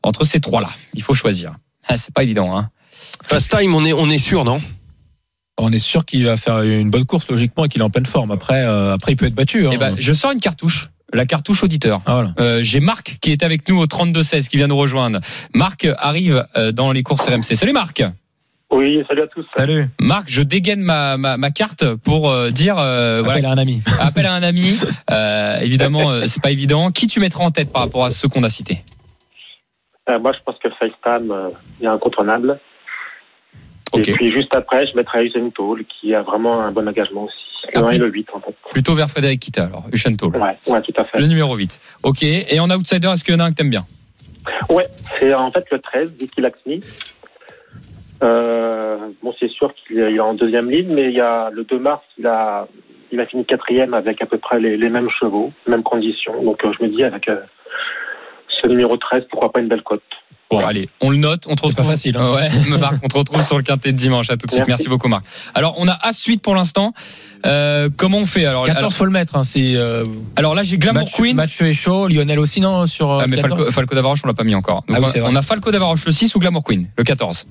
Entre ces trois-là, il faut choisir. Ah, c'est pas évident, hein. Fast time, on est, on est sûr, non? On est sûr qu'il va faire une bonne course, logiquement, et qu'il est en pleine forme. Après, euh, après il peut être battu. hein. Eh ben, je sors une cartouche, la cartouche auditeur. Ah, voilà. Euh, J'ai Marc qui est avec nous au 32-16 qui vient nous rejoindre. Marc arrive euh, dans les courses RMC. Salut Marc Oui, salut à tous. Salut. Marc, je dégaine ma, ma, ma carte pour euh, dire euh, Appelle voilà, à un ami. <laughs> appel à un ami. Évidemment, euh, c'est pas évident. Qui tu mettras en tête par rapport à ceux qu'on a cités? Euh, moi, je pense que FaceTime euh, est incontournable. Et puis juste après, je mettrai Usain Toll, qui a vraiment un bon engagement aussi. Ah, Non, plus- et le 8 en fait. Plutôt vers Frédéric Kita, alors, Uchenthal. Ouais, ouais, tout à fait. Le numéro 8. Ok. Et en outsider, est-ce qu'il y en a un que t'aimes bien? Ouais, c'est en fait le 13, Vicky Laxmi. Euh, bon, c'est sûr qu'il est en deuxième ligne, mais il y a le 2 mars, il a, il a fini quatrième avec à peu près les, les mêmes chevaux, mêmes conditions. Donc euh, je me dis avec euh, ce numéro 13, pourquoi pas une belle cote? Bon, allez, on le note, on te C'est retrouve. pas facile, hein. <laughs> Ouais, Marc, on te retrouve sur le quintet de dimanche. À tout de suite. Merci, Merci. beaucoup, Marc. Alors, on a As-Suite pour l'instant. Euh, comment on fait alors, 14 alors, faut le mettre. Hein, c'est, euh, alors là, j'ai Glamour Mathieu, Queen. Mathieu est chaud, Lionel aussi, non sur, euh, Ah, mais 14? Falco, Falco d'Avaroche, on l'a pas mis encore. Donc, Ah oui, on- a Falco d'Avaroche le 6 ou Glamour Queen le 14.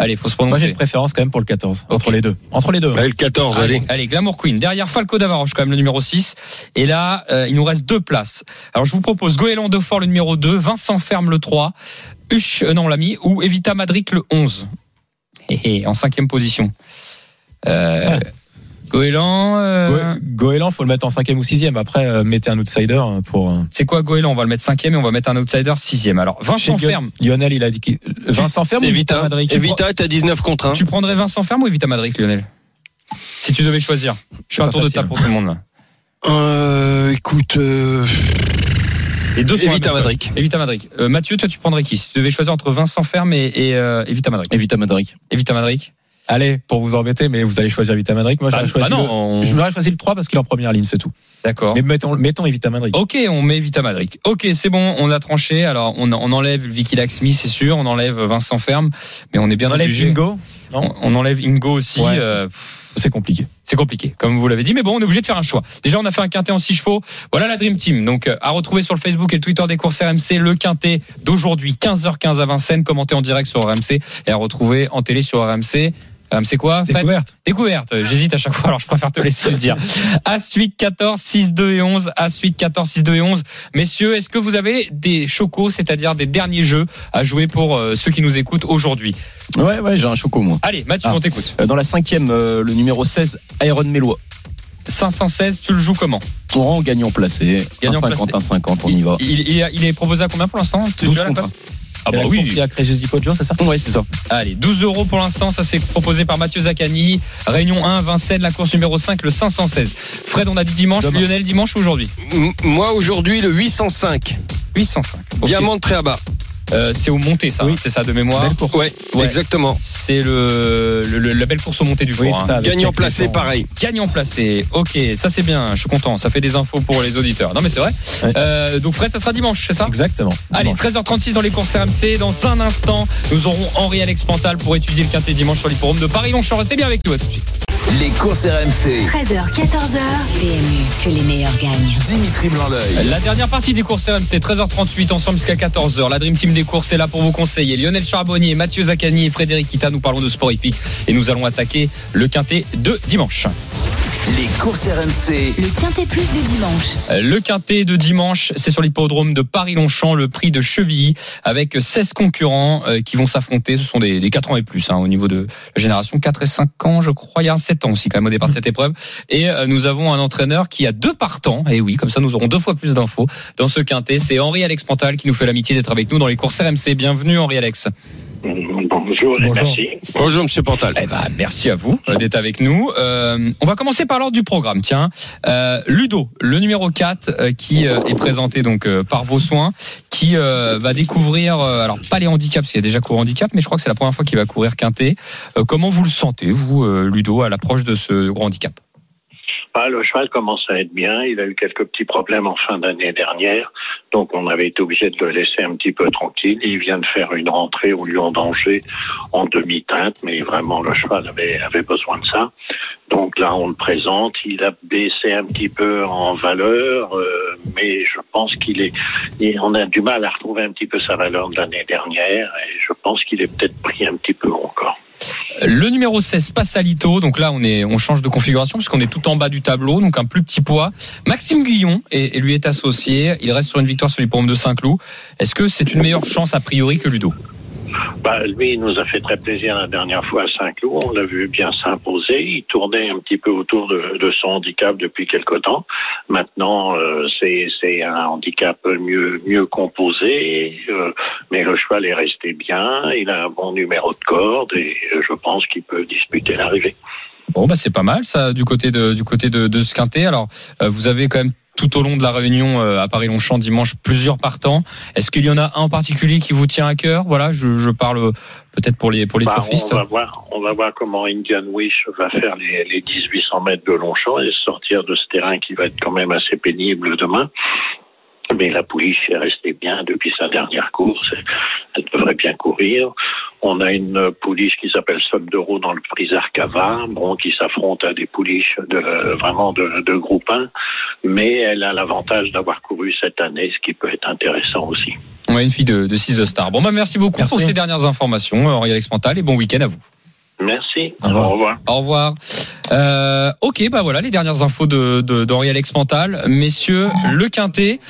Allez, faut se Moi j'ai prononcer. une préférence quand même pour le 14. Entre les deux. Entre les deux. Bah, le 14, allez. Allez, Glamour Queen. Derrière Falco d'Avaroche, quand même, le numéro 6. Et là, euh, il nous reste deux places. Alors, je vous propose Goéland de Fort, le numéro 2, Vincent Ferme, le 3, Huch, euh, non, on l'a mis, ou Evita Madric, le 11. Hé, hé, en cinquième position. Euh, Goéland, euh, Go- Goéland, faut le mettre en cinquième ou sixième. Après, euh, mettez un outsider hein, pour. euh, c'est quoi Goéland? On va le mettre cinquième et on va mettre un outsider sixième. Alors, Vincent chez Ferme. Lionel, il a dit. Vincent Ferme ou Evita, Madrid Evita, t'as 19 contre 1. Tu prendrais Vincent Ferme ou Evita Madric, Lionel? Si tu devais choisir. Je fais un tour de table pour tout le monde. Là. Euh, écoute, euh, Les deux sont Evita Madric. Evita Madric. Euh, Mathieu, toi, tu prendrais qui Si tu devais choisir entre Vincent Ferme et, et euh, Evita Madric. Evita Madric. Evita Madric. Allez, pour vous embêter, mais vous allez choisir Vita Madrid. Moi, Bah, j'aurais choisi. bah non, le- on- choisi le 3 parce qu'il est en première ligne, c'est tout. D'accord. Mais mettons, mettons Evita Madrid. Ok, on met Vita Madric. Ok, c'est bon, on a tranché. Alors, on, on enlève Vicky Laxmi, c'est sûr. On enlève Vincent Ferme, mais on est bien On enlève. Bingo. Non, On, on enlève Ingo aussi. Ouais. euh, c'est compliqué. c'est compliqué, comme vous l'avez dit, mais bon, on est obligé de faire un choix. Déjà, on a fait un quintet en 6 chevaux. Voilà la Dream Team. Donc, euh, à retrouver sur le Facebook et le Twitter des courses RMC, le quintet d'aujourd'hui, 15h15 à Vincennes, commenté en direct sur RMC et à retrouver en télé sur RMC. RMC quoi Faites- Découverte. Découverte. J'hésite à chaque fois, alors je préfère te laisser le dire. As 8, 14, 6, 2 et 11. As 8, 14, 6, 2 et 11. Messieurs, est-ce que vous avez des chocos, c'est-à-dire des derniers jeux à jouer pour euh, ceux qui nous écoutent aujourd'hui? Ouais, ouais, j'ai un choco, moi. Allez, Mathieu, Ah. on t'écoute. Euh, Dans la cinquième, euh, le numéro 16, Iron Mélois. 516, tu le joues comment? On rend gagnant placé. Gagnant 1,50, placé. 1,50, on y va. il, il- il est proposé à combien pour l'instant? Tu 12 as la contre cote? Ah bah oui. à c'est ça? Ouais, c'est ça. Allez, 12 euros pour l'instant, ça c'est proposé par Mathieu Zaccani. Réunion 1, Vincennes, la course numéro 5, le 516. Fred, on a dit dimanche, Demain. Lionel dimanche ou aujourd'hui? M- Moi, aujourd'hui, le 805. 805. Ok. Diamant de Tréaba. Euh, c'est au monté ça, Oui. hein, c'est ça de mémoire. Belle course. Ouais, Ouais. exactement. C'est le, le- le- la belle course au monté du jour. Oui, hein. Gagnant placé, pareil. Gagnant placé. Ok, ça c'est bien. Je suis content. Ça fait des infos pour les auditeurs. Non mais c'est vrai. Ouais. Euh, donc Fred, ça sera dimanche, c'est ça? Exactement. Allez, Dimanche. 13h36 dans les courses RMC. Dans un instant, nous aurons Henri-Alex Pantal pour étudier le quintet dimanche sur l'hipporome de Paris-Longchamp. Restez bien avec nous. À tout de suite. Les courses RMC. 13h, 14h. PMU, que les meilleurs gagnent. Dimitri Blanc-L'œil. La dernière partie des courses RMC, 13h38 ensemble jusqu'à 14h. La Dream Team des courses est là pour vous conseiller. Lionel Charbonnier, Mathieu Zaccani et Frédéric Kita, nous parlons de sport hippique et nous allons attaquer le quintet de dimanche. Les courses RMC. Le quintet plus du dimanche. Le quintet de dimanche, c'est sur l'hippodrome de Paris-Longchamp, le prix de Chevilly, avec 16 concurrents euh, qui vont s'affronter. Ce sont des, des 4 ans et plus hein, au niveau de la génération 4 et 5 ans, je crois. Il y a un 7 ans aussi quand même au départ de cette épreuve. Et euh, nous avons un entraîneur qui a deux partants. Et oui, comme ça nous aurons deux fois plus d'infos dans ce quintet. C'est Henri-Alex Pantal qui nous fait l'amitié d'être avec nous dans les courses RMC. Bienvenue Henri-Alex. Bonjour merci. Bonjour, monsieur Pantal. Eh ben, merci à vous d'être avec nous. Euh, on va commencer par l'ordre du programme. Tiens, euh, Ludo, le numéro 4, euh, qui euh, est présenté donc euh, par vos soins, qui euh, va découvrir, euh, alors pas les handicaps, parce qu'il y a déjà couru handicap, mais je crois que c'est la première fois qu'il va courir quintet. Euh, comment vous le sentez, vous, euh, Ludo, à l'approche de ce gros handicap? Ah, le cheval commence à être bien. Il a eu quelques petits problèmes en fin d'année dernière. Donc, on avait été obligé de le laisser un petit peu tranquille. Il vient de faire une rentrée au Lyon d'Angers en demi-teinte, mais vraiment, le cheval avait, avait besoin de ça. Donc là, on le présente. Il a baissé un petit peu en valeur, euh, mais je pense qu'il est, on a du mal à retrouver un petit peu sa valeur de l'année dernière et je pense qu'il est peut-être pris un petit peu encore. Le numéro 16, Passalito. Donc là, on est, on change de configuration puisqu'on est tout en bas du tableau, donc un plus petit poids. Maxime Guillon et, et lui est associé. Il reste sur une victoire sur l'hippodrome de Saint-Cloud. Est-ce que c'est une meilleure chance a priori que Ludo? Bah, lui, il nous a fait très plaisir la dernière fois à Saint-Cloud. On l'a vu bien s'imposer. Il tournait un petit peu autour de, son handicap depuis quelque temps. Maintenant, euh, c'est un handicap mieux mieux composé, euh, mais le cheval est resté bien. Il a un bon numéro de corde et je pense qu'il peut disputer l'arrivée. Bon, bah c'est pas mal ça du côté de du côté de, de ce quintet. Alors, euh, vous avez quand même tout au long de la réunion euh, à Paris-Longchamp dimanche plusieurs partants. Est-ce qu'il y en a un en particulier qui vous tient à cœur? Voilà, je, je parle euh, peut-être pour les pour les Bah, turfistes. on va voir, on va voir comment Indian Wish va faire les, les 1800 mètres de Longchamp et sortir de ce terrain qui va être quand même assez pénible demain. Mais la pouliche est restée bien depuis sa dernière course. Elle devrait bien courir. On a une pouliche qui s'appelle Soldero dans le prix Arcava, bon, qui s'affronte à des pouliches de, vraiment de, de groupe 1. Mais elle a l'avantage d'avoir couru cette année, ce qui peut être intéressant aussi. Ouais, une fille de, de 6 de star. Bon, bah merci beaucoup Merci. pour ces dernières informations, Henri Alex Pantal, et bon week-end à vous. Merci. Au revoir. Au revoir. Au revoir. Euh, ok, bah voilà les dernières infos de de- d'Henri Alex Pantal, messieurs, le quintet.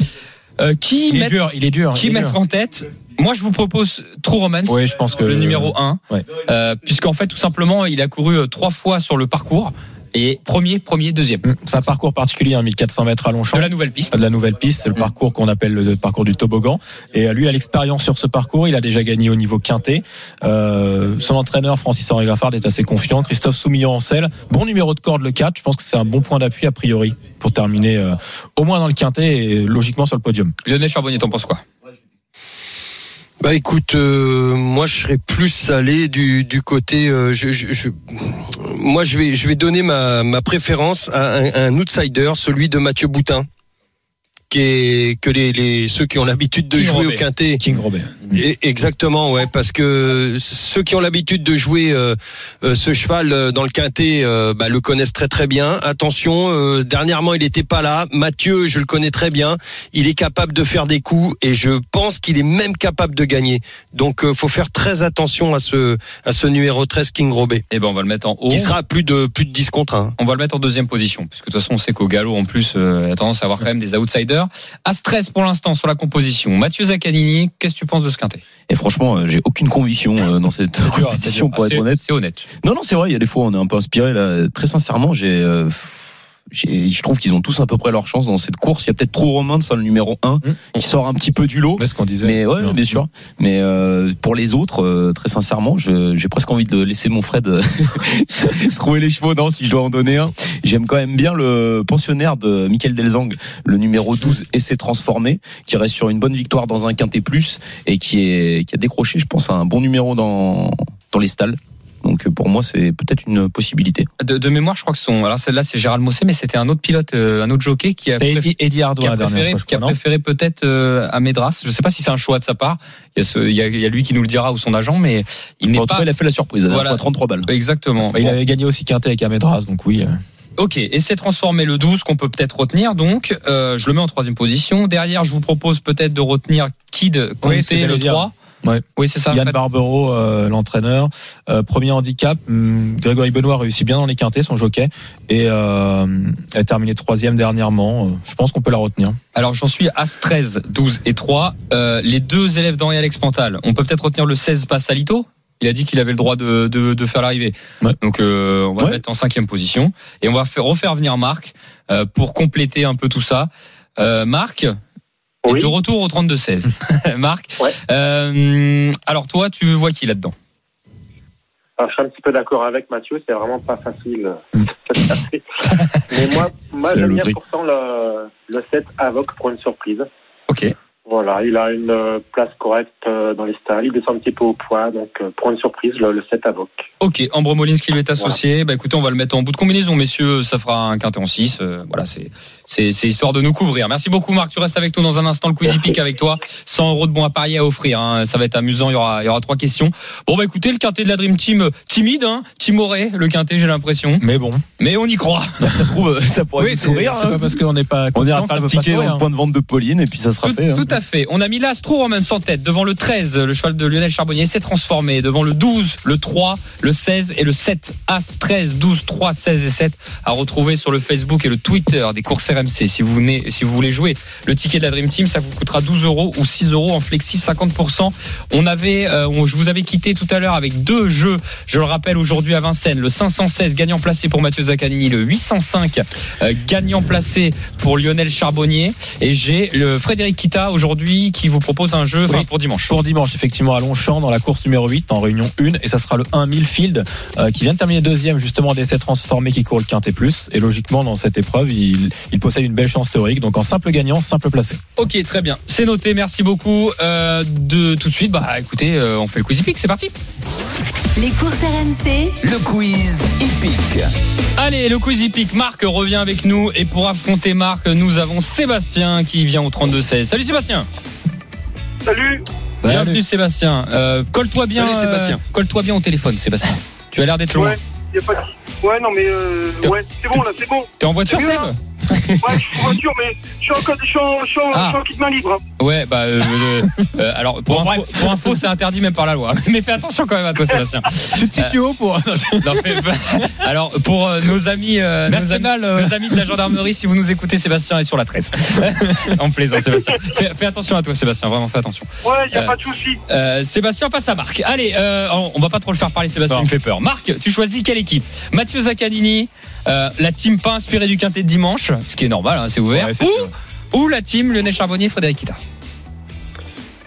Euh, qui Il est mettre, dur, il est dur. qui mettre dur. en tête Moi, je vous propose True Romance. Oui, je pense que le numéro 1 Ouais. euh, puisqu'en fait tout simplement il a couru euh, trois fois sur le parcours et premier premier deuxième Hum, C'est un parcours particulier, hein, 1400 mètres à Longchamp. de la nouvelle piste de la nouvelle piste, c'est le parcours qu'on appelle le parcours du toboggan. Et euh, lui a l'expérience sur ce parcours, il a déjà gagné au niveau quintet. Euh, son entraîneur Francis Henri Graffard est assez confiant. Christophe Soumillon en selle, bon numéro de corde le 4. Je pense que c'est un bon point d'appui a priori pour terminer euh, au moins dans le quintet et logiquement sur le podium. Lionel Charbonnier t'en penses quoi? Bah écoute, euh, moi je serais plus allé du, du côté. euh, je, je, je- moi je vais je vais donner ma, ma préférence à un, à un outsider, celui de Mathieu Boutin, qui est que les, les ceux qui ont l'habitude de King jouer Robert. au quintet. King Robert. Et- Exactement, ouais, parce que ceux qui ont l'habitude de jouer euh, euh, ce cheval euh, dans le quintet euh, bah, le connaissent très très bien. Attention, euh, dernièrement il n'était pas là. Mathieu, je le connais très bien. Il est capable de faire des coups et je pense qu'il est même capable de gagner. Donc faut faire très attention à ce à ce numéro 13 King Robé, Eh ben on va le mettre en haut. qui sera à plus de plus de 10 contre 1. On va le mettre en deuxième position, puisque de toute façon, on sait qu'au galop, en plus, il a tendance à avoir quand même des outsiders. À stress pour l'instant sur la composition. Mathieu Zaccanini, qu'est-ce que tu penses de ce quintet Et franchement, euh, j'ai aucune conviction euh, dans cette <laughs> compétition, pour être honnête. C'est honnête. Non, non, c'est vrai, il y a des fois, on est un peu inspiré, là. Très sincèrement, j'ai, euh, j'ai- je trouve qu'ils ont tous à peu près leur chance dans cette course. Il y a peut-être trop Romain, c'est le numéro 1, qui sort un petit peu du lot. C'est ce qu'on disait. Mais ouais, bien sûr. Mais euh, pour les autres, euh, très sincèrement, j'ai presque envie de laisser mon Fred euh, <laughs> trouver les chevaux. Non, si je dois en donner un, j'aime quand même bien le pensionnaire de Michael Delzang, le numéro 12, et s'est transformé, qui reste sur une bonne victoire dans un quintet plus et qui est qui a décroché, je pense, un bon numéro dans dans les stalles. Donc euh, pour moi, c'est peut-être une possibilité. De, de mémoire, je crois que son. Alors celle-là, c'est Gérald Mossé, mais c'était un autre pilote, euh, un autre jockey qui a, préf- Eddie, Eddie qui a préféré, qui a préféré peut-être euh, à. Je sais pas si c'est un choix de sa part. Il y, a ce- il, y a, il y a lui qui nous le dira ou son agent, mais il n'est En tout pas. cas, il a fait la surprise. Voilà. fois, 33 balles. Exactement. Bah, Il Bon. avait gagné aussi quintet avec Amedras, donc oui. euh. Ok, et c'est transformé le 12 qu'on peut peut-être retenir. Donc, euh, je le mets en troisième position. Derrière, je vous propose peut-être de retenir Kid Oui, Comté, j'allais le dire. 3. Ouais. Oui, c'est ça. Yann Barbero, euh, l'entraîneur. Euh, premier handicap, hum, Grégory Benoît réussit bien dans les quintés, son jockey, et euh, a terminé troisième dernièrement. Euh, Je pense qu'on peut la retenir. Alors, j'en suis As 13, 12 et 3. Euh, les deux élèves d'Henri Alex Pantal, on peut peut-être retenir le 16 Passalito? Il a dit qu'il avait le droit de, de, de faire l'arrivée. Ouais. Donc, euh, on va Ouais. le mettre en cinquième position. Et on va faire, refaire venir Marc euh, pour compléter un peu tout ça. Euh, Marc, Oui. de retour au 32-16. <laughs> Marc, Ouais. euh, alors toi, tu vois qui là-dedans? Alors, je suis un petit peu d'accord avec Mathieu, c'est vraiment pas facile. Mm. <laughs> Mais moi, moi j'aime bien pourtant le, le 7 Avoc pour une surprise. Ok. Voilà, il a une place correcte euh, dans les stalles, il descend un petit peu au poids, donc euh, pour une surprise, le, le 7 Avoc. Ok, Ambre Molins qui lui est associé. Bah écoutez, on va le mettre en bout de combinaison, messieurs. Ça fera un quintet en 6. voilà, c'est c'est c'est histoire de nous couvrir. Merci beaucoup, Marc. Tu restes avec nous dans un instant. Le Quizy Pick avec toi. 100 euros de bons à parier à offrir. hein. Ça va être amusant. Il y aura il y aura trois questions. Bon bah écoutez, le quintet de la Dream Team euh, timide, hein. timoré. Le quintet, j'ai l'impression. Mais bon, Mais on y croit. <laughs> Ça se trouve, ça pourrait oui, sourire. c'est hein. pas parce qu'on n'est pas On ira ça le pas ticket dans sourire, le hein. point de vente de Pauline et puis ça sera Tout, fait. hein. tout à fait. On a mis l'Astro Romance en tête devant le 13, le cheval de Lionel Charbonnier s'est transformé devant le 12, le 3, le 16 et le 7. As 13, 12, 3, 16 et 7 à retrouver sur le Facebook et le Twitter des courses RMC. Si vous venez, si vous voulez jouer le ticket de la Dream Team, ça vous coûtera 12 euros ou 6 euros en flexi 50%. On avait, euh, on- je vous avais quitté tout à l'heure avec deux jeux. Je le rappelle aujourd'hui à Vincennes, le 516 gagnant placé pour Mathieu Zaccanini, le 805 euh, gagnant placé pour Lionel Charbonnier. Et j'ai le Frédéric Kita aujourd'hui qui vous propose un jeu Oui. pour dimanche. Pour dimanche, effectivement, à Longchamp, dans la course numéro 8, en réunion 1, et ça sera le 1000 Euh, qui vient de terminer deuxième justement d'essai transformé qui court le quintet plus. Et logiquement, dans cette épreuve, il, il possède une belle chance théorique. Donc en simple gagnant, simple placé. Ok, très bien. C'est noté. Merci beaucoup. Euh, de tout de suite, bah écoutez, euh, on fait le quiz hippique. C'est parti. Les courses RMC, Le quiz hippique. Allez, le quiz hippique. Marc revient avec nous et pour affronter Marc, nous avons Sébastien qui vient au 32 16. Salut Sébastien. Salut. Bienvenue Sébastien. Euh, colle-toi bien. Salut, Sébastien. euh, colle-toi bien au téléphone, Sébastien. Tu as l'air d'être loin. Ouais, y a pas de... Ouais, non, mais euh, ouais, c'est bon, là, c'est bon. T'es en voiture, C'est Seb mieux, Ouais, je suis en voiture, mais je suis en, code- je suis en, je suis en, Ah. je suis en kit main libre. hein. Ouais, bah euh, euh, euh, alors pour info, pour info, c'est interdit même par la loi. <laughs> Mais fais attention quand même à toi, <laughs> Sébastien. Tu te situes haut pour. <laughs> Non, alors pour euh, nos amis, euh, nos amis, National, euh. nos amis de la gendarmerie, si vous nous écoutez, Sébastien est sur la 13. On plaisante, Sébastien. Fais, fais attention à toi, Sébastien. Vraiment, fais attention. Ouais, y a Euh, pas de souci. Euh, Sébastien face à Marc. Allez, euh, on on va pas trop le faire parler, Sébastien, Non. il me fait peur. Marc, tu choisis quelle équipe? Mathieu Zaccanini, euh, la team pas inspirée du quintet de dimanche, ce qui est normal, hein, c'est ouvert, Ouais, ou, ou la team Lionel Charbonnier, Frédéric Kita.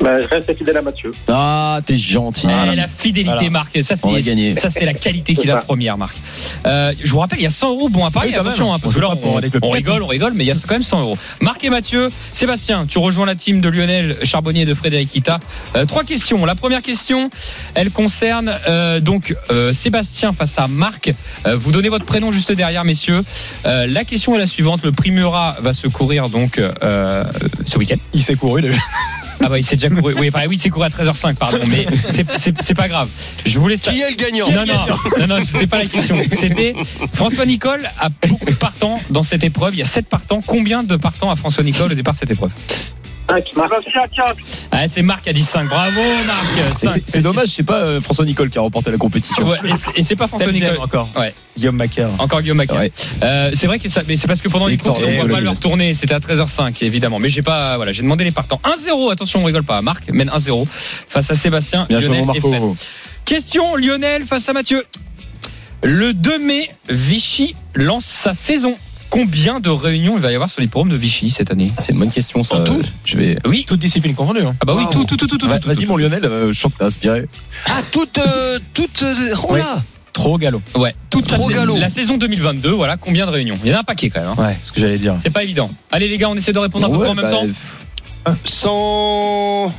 Bah, je reste fidèle à Mathieu. Ah, t'es gentil. Eh, la fidélité, Voilà. Marc. Ça, c'est gagné. ça, c'est la qualité qu'il C'est a ça. première, Marc. Euh, je vous rappelle, il y a 100 euros bon à Paris. Oui, Attention, hein, parce On que là, on, aller avec le on rigole, on rigole, mais il y a quand même 100 euros. Marc et Mathieu, Sébastien, tu rejoins la team de Lionel Charbonnier et de Frédéric Kita. Euh, trois questions. La première question, elle concerne euh, donc euh, Sébastien face à Marc. Euh, vous donnez votre prénom juste derrière, messieurs. Euh, la question est la suivante. Le prix Murat va se courir donc euh, ce week-end. Il s'est couru déjà. Ah bah il s'est déjà couru. Oui, enfin oui, il s'est couru à 13h05, pardon, mais c'est- c'est c'est pas grave. Je voulais ça. Qui est le gagnant Non, non, non, non, c'était pas la question. C'était François Nicole a beaucoup de partants dans cette épreuve. Il y a 7 partants. Combien de partants a François Nicole au départ de cette épreuve? 5, Marc. Sébastien, 4. ah, C'est Marc qui a dit 5. Bravo Marc. C'est- dommage, c'est pas euh, François Nicole qui a remporté la compétition. Ouais, et c'est- pas François Nicole. encore. Ouais. Guillaume Macaire. Encore Guillaume Macaire. Ouais. Euh, c'est vrai que ça, mais c'est parce que pendant les courses, on voit pas le leur tournée. C'était à 13h05, évidemment. Mais j'ai pas, voilà, j'ai demandé les partants. 1-0. Attention, on rigole pas. Marc mène 1-0 face à Sébastien. Bien joué, Lionel mon et Fred. Marco. Question Lionel face à Mathieu. Le 2 mai, Vichy lance sa saison. Combien de réunions il va y avoir sur l'hippodrome de Vichy cette année? C'est une bonne question, ça. En tout Je vais. Oui. Toute discipline confondue. Hein. Ah bah oui, Wow. tout, tout, tout, tout, tout. Ouais, tout, Vas-y, mon Lionel, euh, je sens que t'as inspiré. Ah, toute. euh, toute euh, oh là Trop galop. Ouais, toute Trop la, galop. la saison 2022, voilà, combien de réunions Il y en a un paquet quand même. hein. Ouais, ce que j'allais dire. C'est pas évident. Allez les gars, on essaie de répondre à peu Ouais, près en même bah, temps. 100.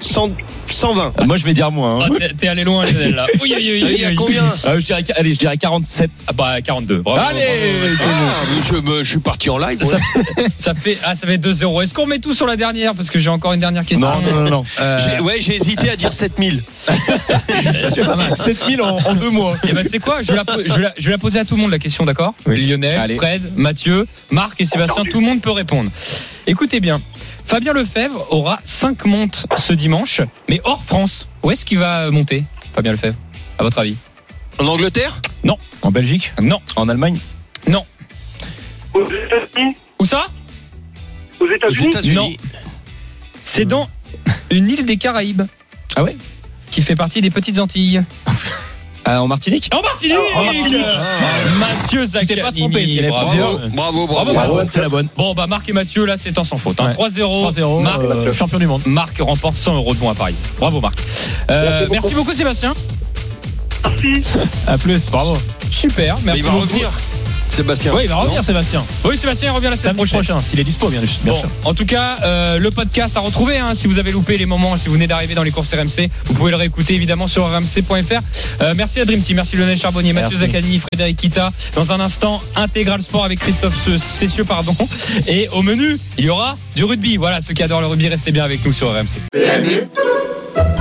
100 120. euh, Moi, je vais dire moins. hein. Ah, t'es- allé loin Lionel là. <laughs> Oui, oui, oui, oui, Il y a oui. combien Ah, je dirais, allez, je dirais 47. Ah bah 42. Bravo, Allez, bravo. c'est bon. Ah, mais je, me- je suis parti en live. Ça, ça fait ah ça fait 2-0. Est-ce qu'on met tout sur la dernière? Parce que j'ai encore une dernière question. Non, non, non, non. Euh, J'ai- Ouais, j'ai hésité à dire 7000. 7000 <laughs> en, en deux mois. Et ben tu sais quoi, je vais, la, po- je, vais la, je vais la poser à tout le monde la question, d'accord? Oui. Lionel, Allez. Fred, Mathieu, Marc et Sébastien, tout le monde peut répondre. Écoutez bien, Fabien Lefebvre aura 5 montes ce dimanche, mais hors France. Où est-ce qu'il va monter, Fabien Lefebvre À votre avis? En Angleterre? En Belgique? Non. En Allemagne? Aux États-Unis? Où ça? Aux États-Unis. Non. C'est dans une île des Caraïbes. Ah ouais? Qui fait partie des petites Antilles. Ah, En Martinique En Martinique Mathieu t'es pas Zaccanini. trompé, s'il y avait bravo. Bravo, bravo, Bravo, bravo. C'est la bonne. Bon, bah Marc et Mathieu, là, c'est un sans faute. hein. Ouais. 3-0. 3-0. Marc, euh, champion du monde. Marc remporte 100 euros de bons à Paris. Bravo, Marc. Euh, Merci beaucoup. merci beaucoup, Sébastien. Merci. À plus, bravo. Super. Merci Il va beaucoup. revenir. Sébastien. Oui, il va revenir, Sébastien. Oui, Sébastien il revient la semaine prochaine. prochain, s'il est dispo, bien, bien Bon, sûr. en tout cas, euh, le podcast à retrouver. hein, si vous avez loupé les moments, si vous venez d'arriver dans les courses RMC, vous pouvez le réécouter évidemment sur rmc.fr. Euh, merci à Dream Team, merci Lionel Charbonnier, Mathieu. Zaccani, Frédéric Kita. Dans un instant, intégral sport avec Christophe Cessieux, pardon. Et au menu, il y aura du rugby. Voilà, ceux qui adorent le rugby, restez bien avec nous sur RMC.